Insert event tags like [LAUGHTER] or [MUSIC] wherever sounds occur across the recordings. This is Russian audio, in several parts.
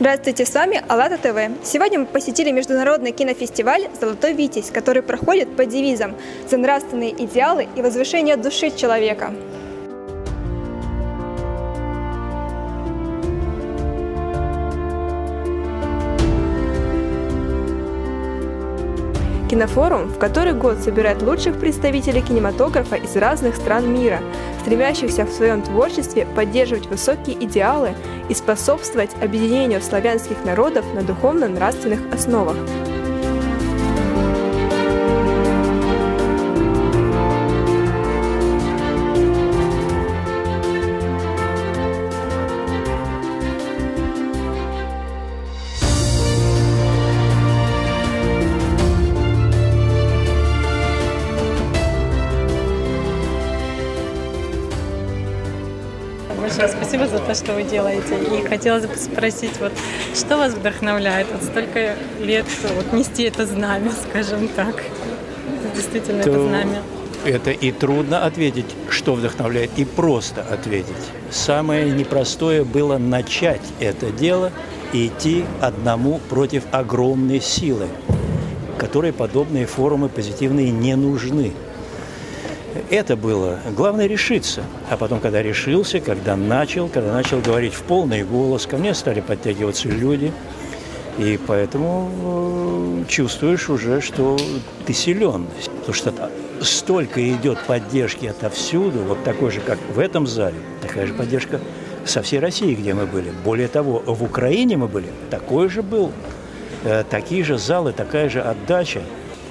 Здравствуйте, с вами Алата ТВ. Сегодня мы посетили международный кинофестиваль «Золотой Витязь», который проходит под девизом «За нравственные идеалы и возвышение души человека». Кинофорум в который год собирает лучших представителей кинематографа из разных стран мира, стремящихся в своем творчестве поддерживать высокие идеалы и способствовать объединению славянских народов на духовно-нравственных основах. Большое спасибо за то, что вы делаете. И хотелось бы спросить, вот, что вас вдохновляет вот столько лет вот, нести это знамя, скажем так? Действительно, То это знамя. Это и трудно ответить, что вдохновляет, и просто ответить. Самое непростое было начать это дело и идти одному против огромной силы, которой подобные форумы позитивные не нужны. Это было. Главное решиться. А потом, когда решился, когда начал, когда начал говорить в полный голос, ко мне стали подтягиваться люди. И поэтому э, чувствуешь уже, что ты силен. Потому что столько идет поддержки отовсюду, вот такой же, как в этом зале, такая же поддержка со всей России, где мы были. Более того, в Украине мы были, такой же был, э, такие же залы, такая же отдача.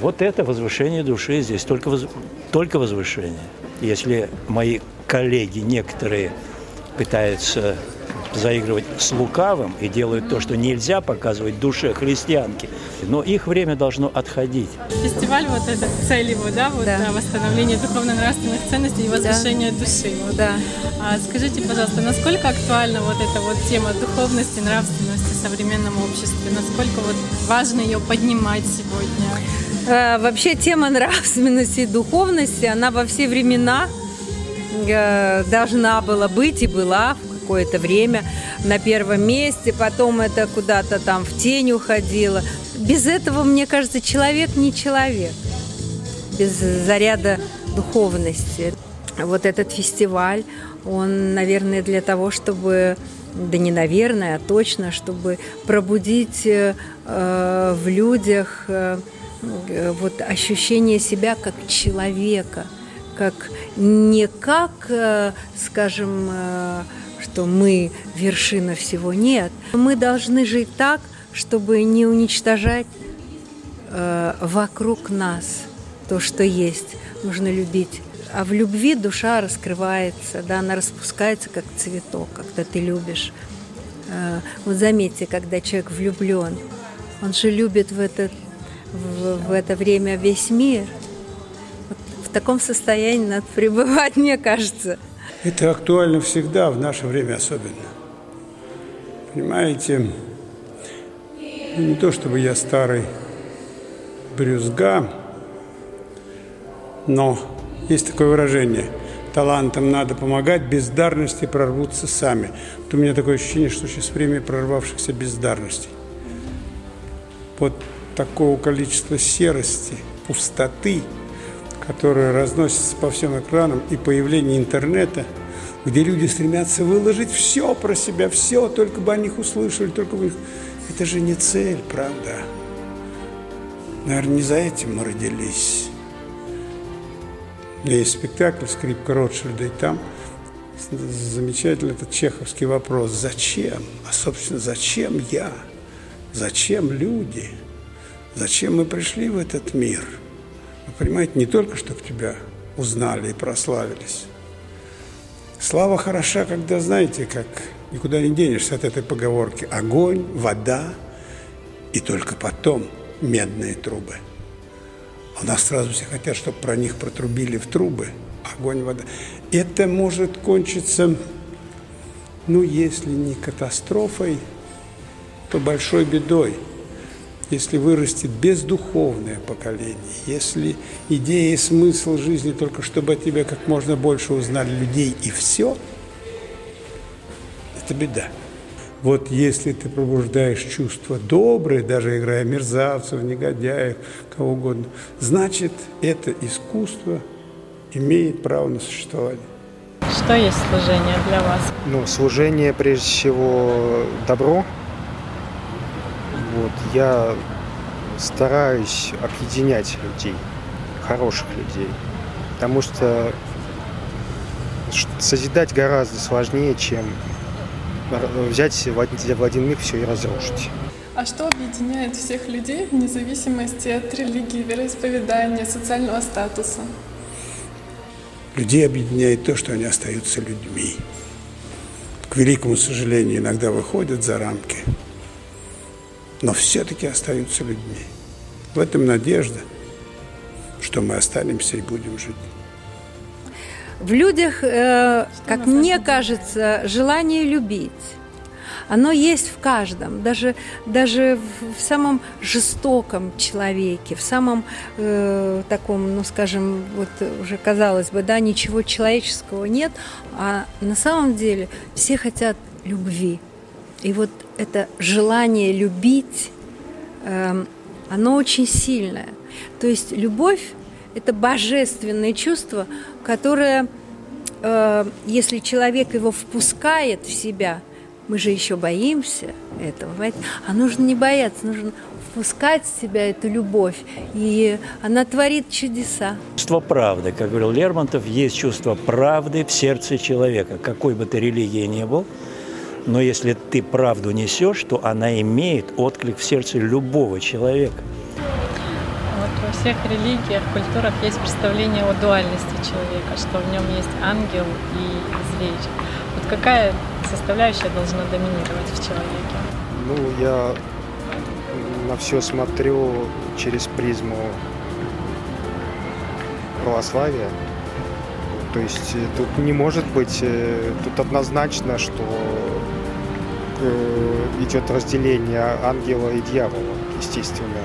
Вот это возвышение души здесь, только, воз... только возвышение. Если мои коллеги некоторые пытаются заигрывать с лукавым и делают то, что нельзя показывать душе христианки, но их время должно отходить. Фестиваль, вот это цель его, да, вот Да. да, восстановление духовно-нравственных ценностей и возвышение души. Вот. Да. А скажите, пожалуйста, насколько актуальна вот эта вот тема духовности, нравственности в современном обществе? Насколько вот важно ее поднимать сегодня? Э, Вообще тема нравственности и духовности, она во все времена э, должна была быть и была в какое-то время на первом месте, потом это куда-то там в тень уходило. Без этого, мне кажется, человек не человек, без заряда духовности. Вот этот фестиваль, он, наверное, для того, чтобы, да не наверное, а точно, чтобы пробудить э, э, в людях э, вот ощущение себя как человека, как не как, э, скажем, э, что мы вершина всего, нет. Мы должны жить так, чтобы не уничтожать э, вокруг нас то, что есть. Нужно любить. А в любви душа раскрывается, да, она распускается как цветок, когда ты любишь. Э, Вот заметьте, когда человек влюблен, он же любит в, этот, в, в это время весь мир. Вот в таком состоянии надо пребывать, [LAUGHS] мне кажется. Это актуально всегда, в наше время особенно. Понимаете, ну, не то чтобы я старый брюзга, но есть такое выражение талантам надо помогать, бездарности прорвутся сами. Вот у меня такое ощущение, что сейчас время прорвавшихся бездарностей. Вот такого количества серости, пустоты, которая разносится по всем экранам, и появление интернета, где люди стремятся выложить все про себя, все, только бы о них услышали, только бы... Это же не цель, правда? Наверное, не за этим мы родились. У есть спектакль «Скрипка Ротшильда», и там замечательный этот чеховский вопрос «Зачем?» А, собственно, зачем я? Зачем люди? Зачем мы пришли в этот мир? Вы понимаете, не только, чтобы тебя узнали и прославились. Слава хороша, когда, знаете, как никуда не денешься от этой поговорки. Огонь, вода и только потом медные трубы. У нас сразу все хотят, чтобы про них протрубили в трубы. Огонь, вода. Это может кончиться, ну, если не катастрофой, то большой бедой. Если вырастет бездуховное поколение, если идея и смысл жизни только чтобы о тебе как можно больше узнали людей и все, это беда. Вот если ты пробуждаешь чувства добрые, даже играя мерзавцев, негодяев, кого угодно, значит, это искусство имеет право на существование. Что есть служение для вас? Ну, служение, прежде всего, добро. Вот, я стараюсь объединять людей, хороших людей. Потому что созидать гораздо сложнее, чем взять в один миг все и разрушить. А что объединяет всех людей вне зависимости от религии, вероисповедания, социального статуса? Людей объединяет то, что они остаются людьми. К великому сожалению, иногда выходят за рамки, но все-таки остаются людьми. В этом надежда, что мы останемся и будем жить. В людях, э, как мне кажется, желание любить. Оно есть в каждом, даже, даже в, в самом жестоком человеке, в самом э, таком, ну скажем, вот уже казалось бы, да, ничего человеческого нет, а на самом деле все хотят любви. И вот это желание любить, э, оно очень сильное. То есть любовь это божественное чувство, которое, э, если человек его впускает в себя, мы же еще боимся этого, понимаете? а нужно не бояться, нужно впускать в себя эту любовь, и она творит чудеса. Чувство правды, как говорил Лермонтов, есть чувство правды в сердце человека, какой бы ты религии ни был, но если ты правду несешь, то она имеет отклик в сердце любого человека всех религиях, культурах есть представление о дуальности человека, что в нем есть ангел и зверь. Вот какая составляющая должна доминировать в человеке? Ну, я на все смотрю через призму православия. То есть э, тут не может быть, э, тут однозначно, что идет разделение ангела и дьявола, естественно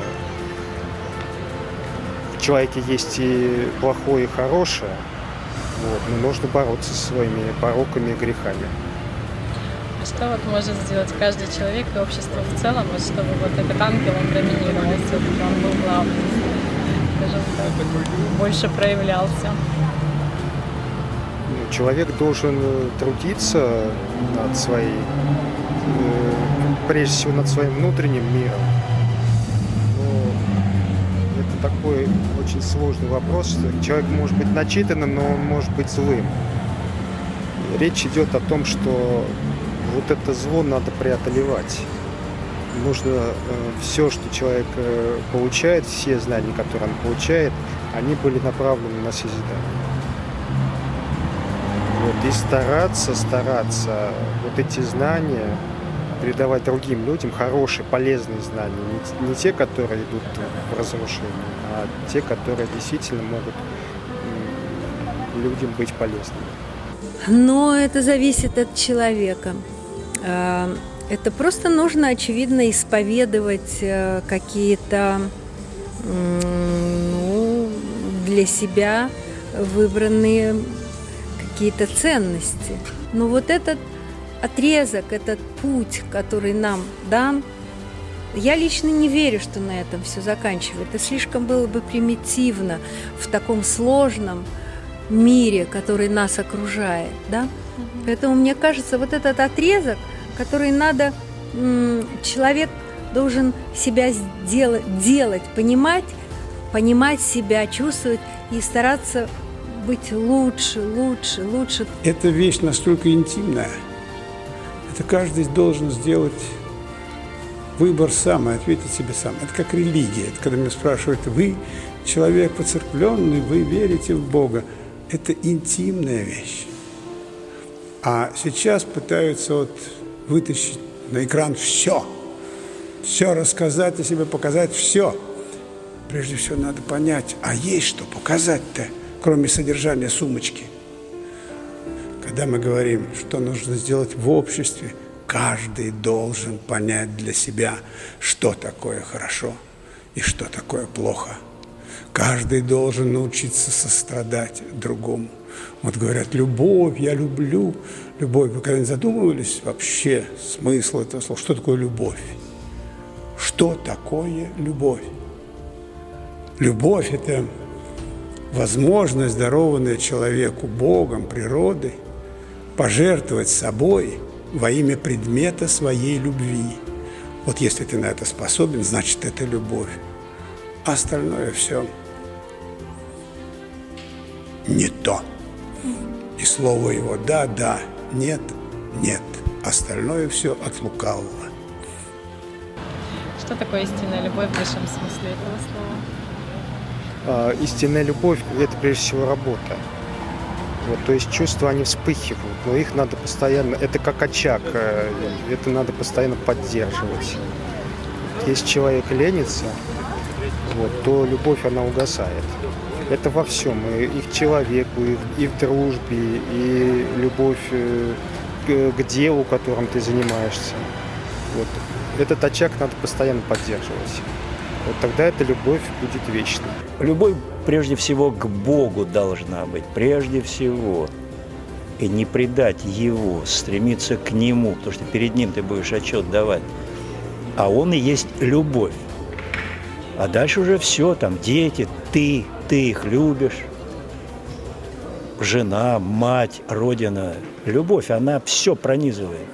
в человеке есть и плохое, и хорошее, вот, но нужно бороться со своими пороками и грехами. А что вот может сделать каждый человек и общество в целом, вот, чтобы вот этот ангел, он доминировал, все-таки он был главным, скажем так, больше проявлялся? Ну, человек должен э, трудиться над своей, э, прежде всего над своим внутренним миром, такой очень сложный вопрос. Человек может быть начитанным, но он может быть злым. Речь идет о том, что вот это зло надо преодолевать. Нужно э, все, что человек э, получает, все знания, которые он получает, они были направлены на созидание. Вот, и стараться, стараться вот эти знания передавать другим людям хорошие, полезные знания. Не, не те, которые идут в разрушение, а те, которые действительно могут людям быть полезными. Но это зависит от человека. А, это просто нужно, очевидно, исповедовать э, какие-то ну, для себя выбранные какие-то ценности. Но вот этот отрезок, этот путь, который нам дан, я лично не верю, что на этом все заканчивается. Это слишком было бы примитивно в таком сложном мире, который нас окружает, да? Поэтому мне кажется, вот этот отрезок, который надо, человек должен себя сделать, делать, понимать, понимать себя, чувствовать и стараться быть лучше, лучше, лучше. Эта вещь настолько интимная – это каждый должен сделать выбор сам и ответить себе сам. Это как религия. Это когда меня спрашивают, вы человек поцерпленный, вы верите в Бога. Это интимная вещь. А сейчас пытаются вот вытащить на экран все. Все рассказать о себе, показать все. Прежде всего надо понять, а есть что показать-то, кроме содержания сумочки – когда мы говорим, что нужно сделать в обществе, каждый должен понять для себя, что такое хорошо и что такое плохо. Каждый должен научиться сострадать другому. Вот говорят, любовь, я люблю. Любовь. Вы когда-нибудь задумывались вообще смысл этого слова? Что такое любовь? Что такое любовь? Любовь – это возможность, дарованная человеку Богом, природой, пожертвовать собой во имя предмета своей любви. Вот если ты на это способен, значит, это любовь. А остальное все не то. И слово его «да, да», «нет, нет». Остальное все от лукавого. Что такое истинная любовь в высшем смысле этого слова? А, истинная любовь – это прежде всего работа. Вот, то есть чувства, они вспыхивают, но их надо постоянно, это как очаг, э, это надо постоянно поддерживать. Если человек ленится, вот, то любовь, она угасает. Это во всем, и, и к человеку, и, и в дружбе, и любовь э, к, к делу, которым ты занимаешься. Вот. Этот очаг надо постоянно поддерживать. Вот тогда эта любовь будет вечной. Любовь прежде всего к Богу должна быть, прежде всего. И не предать Его, стремиться к Нему, потому что перед Ним ты будешь отчет давать. А Он и есть любовь. А дальше уже все, там дети, ты, ты их любишь. Жена, мать, родина. Любовь, она все пронизывает.